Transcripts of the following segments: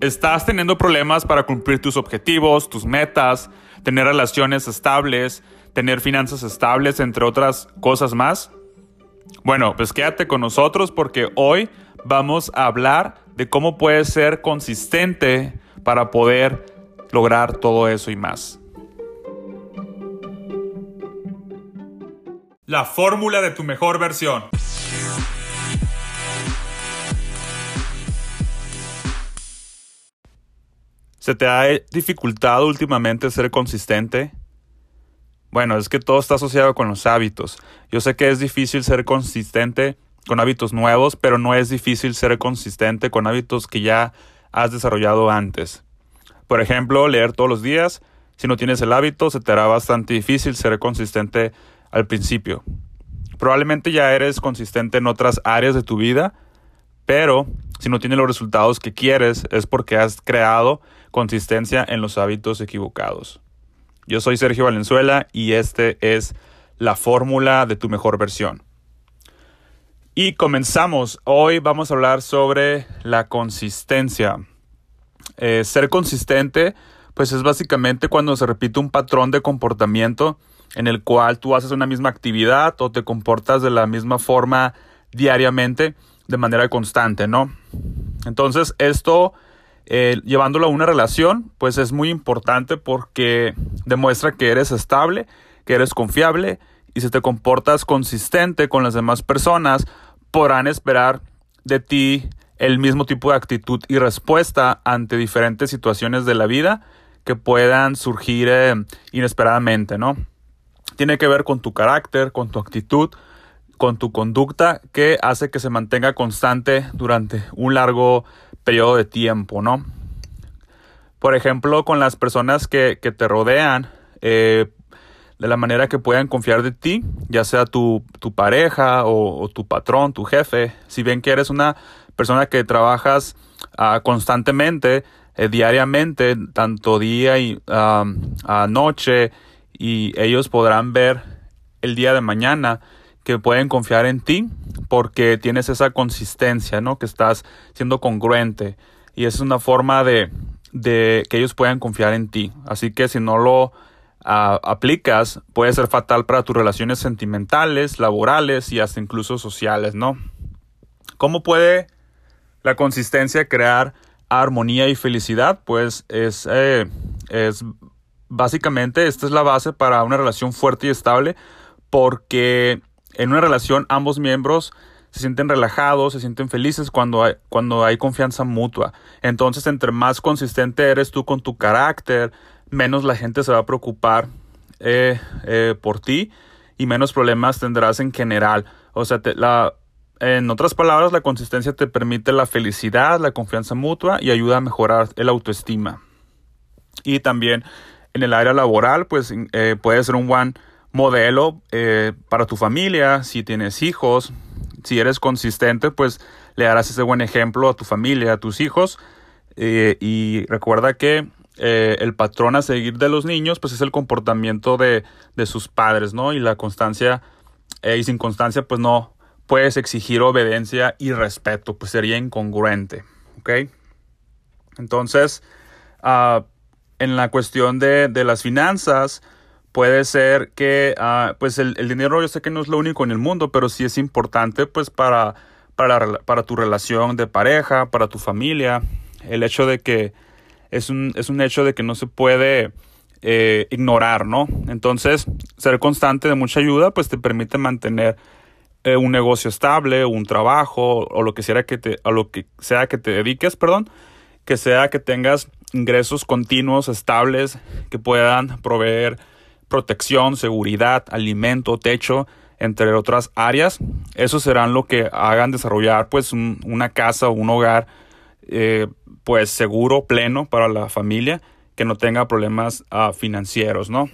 ¿Estás teniendo problemas para cumplir tus objetivos, tus metas, tener relaciones estables, tener finanzas estables, entre otras cosas más? Bueno, pues quédate con nosotros porque hoy vamos a hablar de cómo puedes ser consistente para poder lograr todo eso y más. La fórmula de tu mejor versión. ¿Se te ha dificultado últimamente ser consistente? Bueno, es que todo está asociado con los hábitos. Yo sé que es difícil ser consistente con hábitos nuevos, pero no es difícil ser consistente con hábitos que ya has desarrollado antes. Por ejemplo, leer todos los días. Si no tienes el hábito, se te hará bastante difícil ser consistente al principio. Probablemente ya eres consistente en otras áreas de tu vida, pero si no tienes los resultados que quieres es porque has creado consistencia en los hábitos equivocados. Yo soy Sergio Valenzuela y este es la fórmula de tu mejor versión. Y comenzamos. Hoy vamos a hablar sobre la consistencia. Eh, ser consistente, pues es básicamente cuando se repite un patrón de comportamiento en el cual tú haces una misma actividad o te comportas de la misma forma diariamente de manera constante, ¿no? Entonces, esto eh, llevándolo a una relación, pues es muy importante porque demuestra que eres estable, que eres confiable y si te comportas consistente con las demás personas, podrán esperar de ti el mismo tipo de actitud y respuesta ante diferentes situaciones de la vida que puedan surgir eh, inesperadamente, ¿no? Tiene que ver con tu carácter, con tu actitud, con tu conducta que hace que se mantenga constante durante un largo periodo de tiempo, ¿no? Por ejemplo, con las personas que, te rodean, eh, de la manera que puedan confiar de ti, ya sea tu, pareja o, tu patrón, tu jefe, si ven que eres una persona que trabajas ah, constantemente, eh, diariamente, tanto día y noche, y ellos podrán ver el día de mañana que pueden confiar en ti porque tienes esa consistencia, ¿no? Que estás siendo congruente y es una forma de, que ellos puedan confiar en ti. Así que si no lo ah, aplicas, puede ser fatal para tus relaciones sentimentales, laborales y hasta incluso sociales, ¿no? ¿Cómo puede la consistencia crear armonía y felicidad? Pues es, eh, es básicamente, esta es la base para una relación fuerte y estable porque en una relación ambos miembros se sienten relajados, se sienten felices cuando hay, cuando hay confianza mutua. Entonces, entre más consistente eres tú con tu carácter, menos la gente se va a preocupar eh, eh, por ti y menos problemas tendrás en general. O sea, la, en otras palabras, la consistencia te permite la felicidad, la confianza mutua y ayuda a mejorar el autoestima. Y también en el área laboral, pues eh, puede ser un buen modelo eh, para tu familia, si tienes hijos, si eres consistente, pues le darás ese buen ejemplo a tu familia, a tus hijos. Eh, y recuerda que eh, el patrón a seguir de los niños, pues es el comportamiento de, de sus padres, ¿no? Y la constancia, y sin constancia, pues no puedes exigir obediencia y respeto, pues sería incongruente, ¿ok? Entonces, ah, en la cuestión de, de las finanzas, puede ser que ah, pues el, dinero yo sé que no es lo único en el mundo, pero sí es importante pues para, para, tu relación de pareja, para tu familia. El hecho de que es un, es un hecho de que no se puede eh, ignorar, ¿no? Entonces, ser constante de mucha ayuda pues te permite mantener eh, un negocio estable, un trabajo o lo que sea que te, a lo que sea que te dediques, perdón, que sea que tengas ingresos continuos, estables, que puedan proveer protección, seguridad, alimento, techo, entre otras áreas. Eso serán lo que hagan desarrollar pues una casa o un hogar eh, pues seguro, pleno para la familia, que no tenga problemas ah, financieros, ¿no?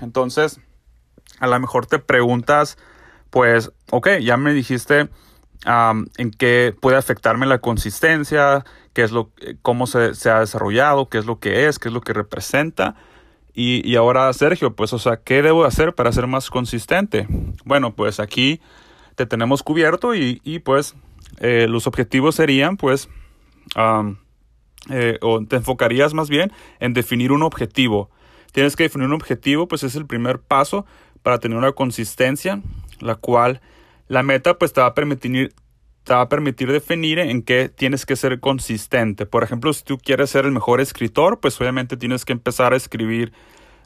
Entonces, a lo mejor te preguntas, pues, ok, ya me dijiste en qué puede afectarme la consistencia, qué es lo, cómo se, se ha desarrollado, qué es lo que es, qué es lo que representa. Y, ahora, Sergio, pues, o sea, ¿qué debo hacer para ser más consistente? Bueno, pues aquí te tenemos cubierto y, pues eh, los objetivos serían, pues, eh, o te enfocarías más bien en definir un objetivo. Tienes que definir un objetivo, pues es el primer paso para tener una consistencia, la cual la meta pues te va a permitir, te va a permitir definir en qué tienes que ser consistente. Por ejemplo, si tú quieres ser el mejor escritor, pues obviamente tienes que empezar a escribir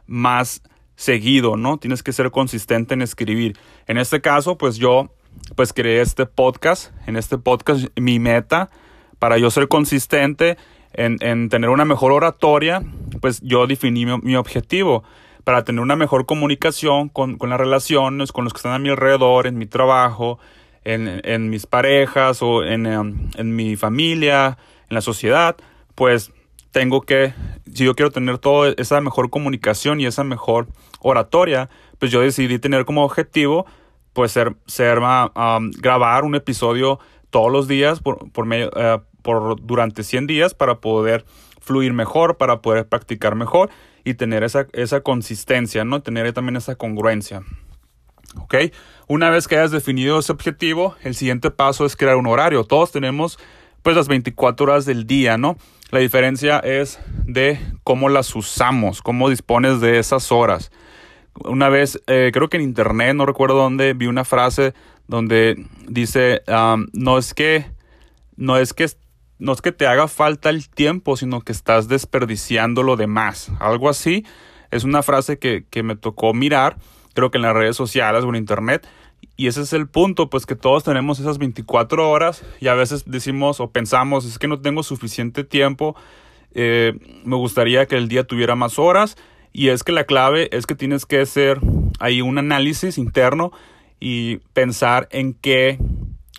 más seguido, ¿no? Tienes que ser consistente en escribir. En este caso, pues yo pues creé este podcast. En este podcast mi meta para yo ser consistente en, tener una mejor oratoria, pues yo definí mi, objetivo para tener una mejor comunicación con, las relaciones, con los que están a mi alrededor, en mi trabajo, en, mis parejas o en, em, en, mi familia, en la sociedad, pues tengo que, si yo quiero tener toda esa mejor comunicación y esa mejor oratoria, pues yo decidí tener como objetivo, pues ser, ser um, grabar un episodio todos los días por, por medio, eh, por durante 100 días para poder fluir mejor, para poder practicar mejor y tener esa, esa consistencia, ¿no? Tener también esa congruencia. ¿Ok? Una vez que hayas definido ese objetivo, el siguiente paso es crear un horario. Todos tenemos pues las 24 horas del día, ¿no? La diferencia es de cómo las usamos, cómo dispones de esas horas. Una vez, eh, creo que en internet, no recuerdo dónde, vi una frase donde dice, no es que, no es que no es que te haga falta el tiempo, sino que estás desperdiciando lo demás. Algo así es una frase que, que me tocó mirar, creo que en las redes sociales o en internet. Y ese es el punto, pues que todos tenemos esas 24 horas y a veces decimos o pensamos, es que no tengo suficiente tiempo, eh, me gustaría que el día tuviera más horas. Y es que la clave es que tienes que hacer ahí un análisis interno y pensar en qué,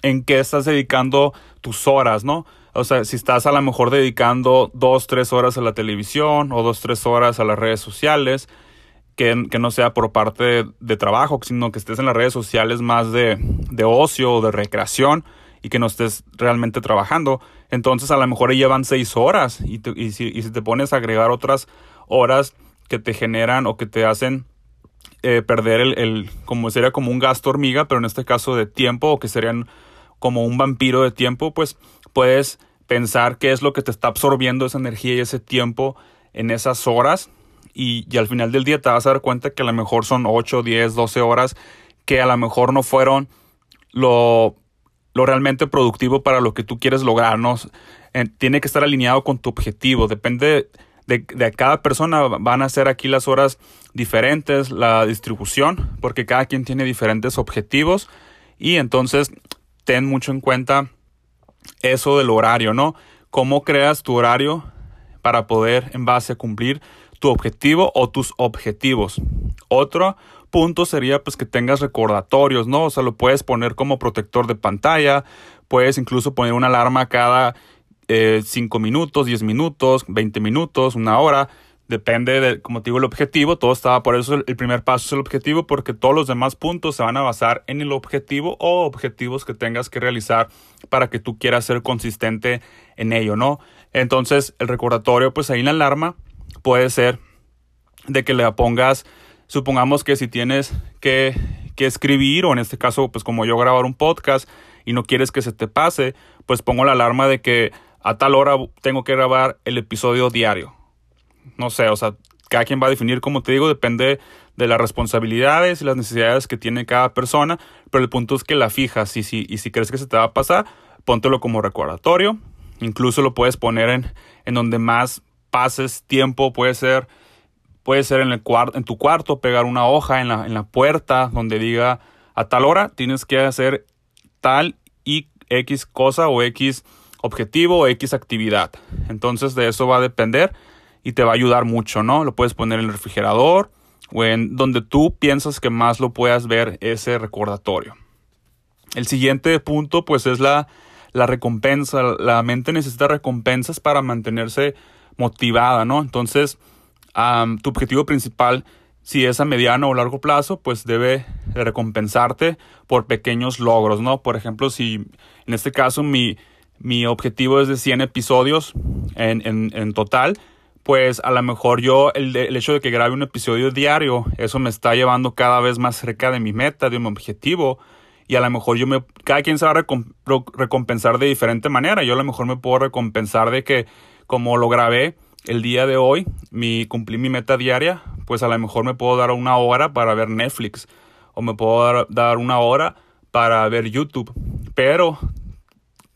en qué estás dedicando tus horas, ¿no? O sea, si estás a lo mejor dedicando dos, tres horas a la televisión o dos, tres horas a las redes sociales, que, no sea por parte de, trabajo, sino que estés en las redes sociales más de, de ocio o de recreación y que no estés realmente trabajando. Entonces a lo mejor llevan seis horas y, si te pones a agregar otras horas que te generan o que te hacen eh, perder el, el, como sería como un gasto hormiga, pero en este caso de tiempo o que serían como un vampiro de tiempo, pues puedes pensar qué es lo que te está absorbiendo esa energía y ese tiempo en esas horas y, al final del día te vas a dar cuenta que a lo mejor son 8, 10, 12 horas que a lo mejor no fueron lo, lo realmente productivo para lo que tú quieres lograr, ¿no? tiene que estar alineado con tu objetivo, depende de, de, cada persona, van a ser aquí las horas diferentes, la distribución, porque cada quien tiene diferentes objetivos y entonces ten mucho en cuenta eso del horario, ¿no? ¿Cómo creas tu horario para poder en base a cumplir tu objetivo o tus objetivos? Otro punto sería pues que tengas recordatorios, ¿no? O sea, lo puedes poner como protector de pantalla, puedes incluso poner una alarma cada 5 eh, minutos, 10 minutos, 20 minutos, una hora depende de, como te digo, el objetivo. Todo estaba, por eso el primer paso es el objetivo, porque todos los demás puntos se van a basar en el objetivo o objetivos que tengas que realizar para que tú quieras ser consistente en ello, ¿no? Entonces, el recordatorio, pues ahí la alarma puede ser de que le pongas, supongamos que si tienes que, que escribir, o en este caso, pues como yo grabar un podcast y no quieres que se te pase, pues pongo la alarma de que a tal hora tengo que grabar el episodio diario. No sé, o sea, cada quien va a definir, como te digo, depende de las responsabilidades y las necesidades que tiene cada persona, pero el punto es que la fijas y si, y si crees que se te va a pasar, póntelo como recordatorio, incluso lo puedes poner en, en donde más pases tiempo, puede ser, puede ser en, el en tu cuarto, pegar una hoja en la, en la puerta donde diga a tal hora tienes que hacer tal y X cosa o X objetivo o X actividad. Entonces de eso va a depender y te va a ayudar mucho, ¿no? Lo puedes poner en el refrigerador o en donde tú piensas que más lo puedas ver ese recordatorio. El siguiente punto pues es la, la recompensa. La mente necesita recompensas para mantenerse motivada, ¿no? Entonces, tu objetivo principal, si es a mediano o largo plazo, pues debe recompensarte por pequeños logros, ¿no? Por ejemplo, si en este caso mi, mi objetivo es de 100 episodios en, en, en total, pues a lo mejor yo, el, el, hecho de que grabe un episodio diario, eso me está llevando cada vez más cerca de mi meta, de mi objetivo. Y a lo mejor yo me, cada quien se va a recompensar de diferente manera. Yo a lo mejor me puedo recompensar de que como lo grabé el día de hoy, mi, cumplí mi meta diaria, pues a lo mejor me puedo dar una hora para ver Netflix o me puedo dar, una hora para ver YouTube. Pero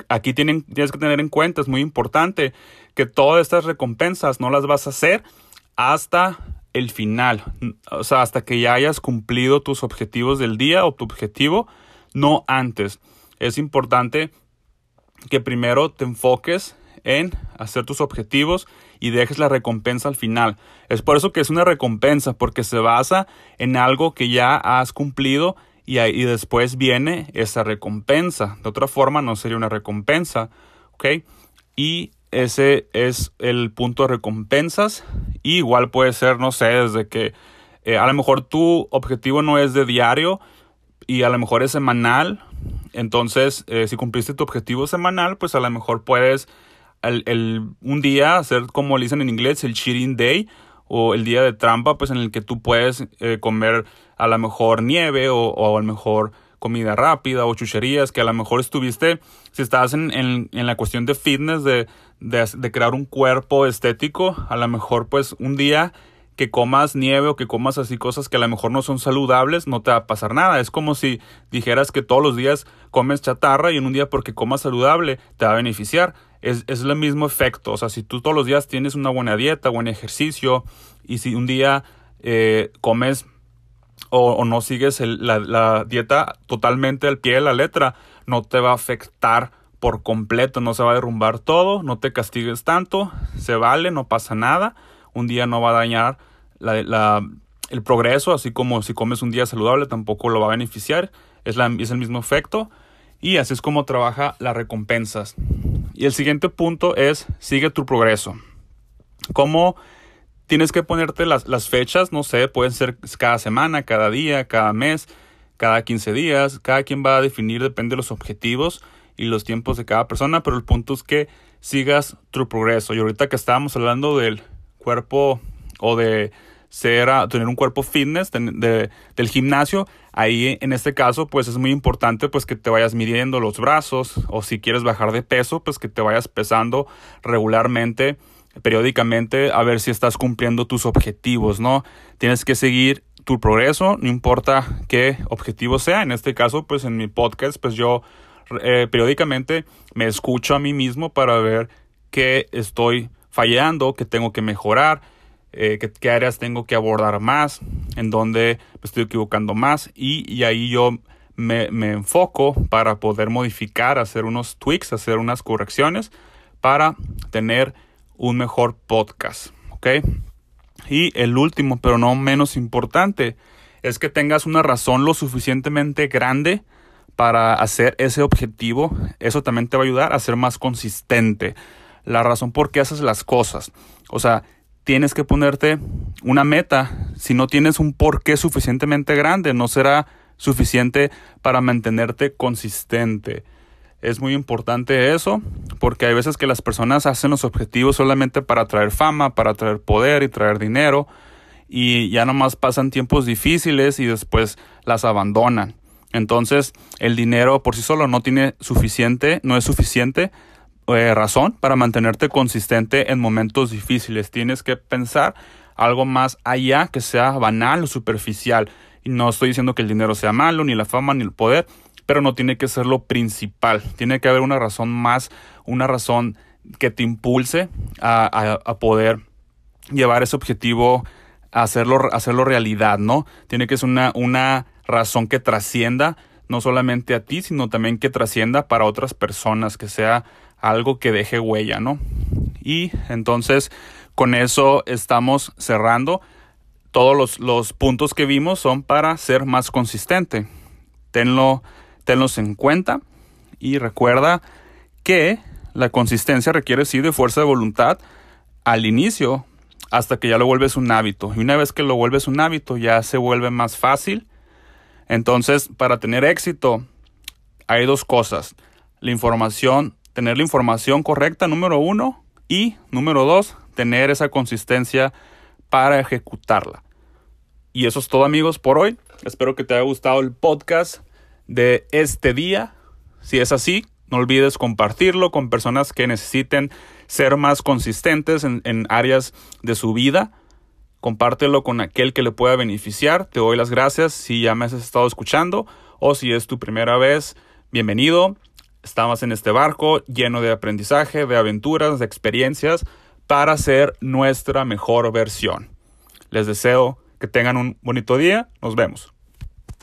aquí tienen, tienes que tener en cuenta, es muy importante, que todas estas recompensas no las vas a hacer hasta el final. O sea, hasta que ya hayas cumplido tus objetivos del día o tu objetivo, no antes. Es importante que primero te enfoques en hacer tus objetivos y dejes la recompensa al final. Es por eso que es una recompensa, porque se basa en algo que ya has cumplido y, ahí, después viene esa recompensa. De otra forma no sería una recompensa. Y ese es el punto de recompensas. Y igual puede ser, no sé, desde que eh, a lo mejor tu objetivo no es de diario y a lo mejor es semanal. Entonces, eh, si cumpliste tu objetivo semanal, pues a lo mejor puedes el, un día hacer como le dicen en inglés, el cheating day o el día de trampa, pues en el que tú puedes eh, comer a lo mejor nieve o, o a lo mejor comida rápida o chucherías que a lo mejor estuviste, si estás en, en, en la cuestión de fitness, de, de, de, crear un cuerpo estético, a lo mejor pues un día que comas nieve o que comas así cosas que a lo mejor no son saludables, no te va a pasar nada. Es como si dijeras que todos los días comes chatarra y en un día porque comas saludable te va a beneficiar. Es, es el mismo efecto. O sea, si tú todos los días tienes una buena dieta, buen ejercicio y si un día eh, comes o, no sigues la, dieta totalmente al pie de la letra, no te va a afectar por completo, no se va a derrumbar todo, no te castigues tanto, se vale, no pasa nada, un día no va a dañar la, el progreso, así como si comes un día saludable tampoco lo va a beneficiar, es, es el mismo efecto y así es como trabaja las recompensas. Y el siguiente punto es sigue tu progreso. ¿Cómo tienes que ponerte las, las, fechas, no sé, pueden ser cada semana, cada día, cada mes, cada 15 días, cada quien va a definir, depende de los objetivos y los tiempos de cada persona, pero el punto es que sigas tu progreso. Y ahorita que estábamos hablando del cuerpo o de ser tener un cuerpo fitness de, del gimnasio, ahí en este caso pues es muy importante pues que te vayas midiendo los brazos o si quieres bajar de peso pues que te vayas pesando regularmente periódicamente a ver si estás cumpliendo tus objetivos, ¿no? Tienes que seguir tu progreso, no importa qué objetivo sea. En este caso, pues en mi podcast, pues yo eh, periódicamente me escucho a mí mismo para ver qué estoy fallando, qué tengo que mejorar, eh, qué, áreas tengo que abordar más, en dónde me estoy equivocando más y, y ahí yo me, me enfoco para poder modificar, hacer unos tweaks, hacer unas correcciones para tener un mejor podcast, ¿ok? Y el último, pero no menos importante, es que tengas una razón lo suficientemente grande para hacer ese objetivo. Eso también te va a ayudar a ser más consistente. La razón por qué haces las cosas. O sea, tienes que ponerte una meta. Si no tienes un porqué suficientemente grande, no será suficiente para mantenerte consistente. Es muy importante eso, porque hay veces que las personas hacen los objetivos solamente para traer fama, para traer poder y traer dinero, y ya nomás pasan tiempos difíciles y después las abandonan. Entonces, el dinero por sí solo no tiene suficiente, no es suficiente eh, razón para mantenerte consistente en momentos difíciles. Tienes que pensar algo más allá que sea banal o superficial. Y no estoy diciendo que el dinero sea malo, ni la fama, ni el poder, pero no tiene que ser lo principal. Tiene que haber una razón más, una razón que te impulse a, poder llevar ese objetivo, a hacerlo, hacerlo realidad, ¿no? Tiene que ser una, una razón que trascienda no solamente a ti, sino también que trascienda para otras personas, que sea algo que deje huella, ¿no? Y entonces con eso estamos cerrando. Todos los, los puntos que vimos son para ser más consistente. Tenlo tenlos en cuenta y recuerda que la consistencia requiere sí de fuerza de voluntad al inicio hasta que ya lo vuelves un hábito. Y una vez que lo vuelves un hábito ya se vuelve más fácil. Entonces, para tener éxito hay dos cosas. La información, tener la información correcta, número uno. Y número dos, tener esa consistencia para ejecutarla. Y eso es todo amigos por hoy. Espero que te haya gustado el podcast de este día. Si es así, No olvides compartirlo con personas que necesiten ser más consistentes en, en áreas de su vida. Compártelo con aquel que le pueda beneficiar. Te doy las gracias si ya me has estado escuchando o si es tu primera vez. Bienvenido. Estamos en este barco lleno de aprendizaje, de aventuras, de experiencias para ser nuestra mejor versión. Les deseo que tengan un bonito día. Nos vemos.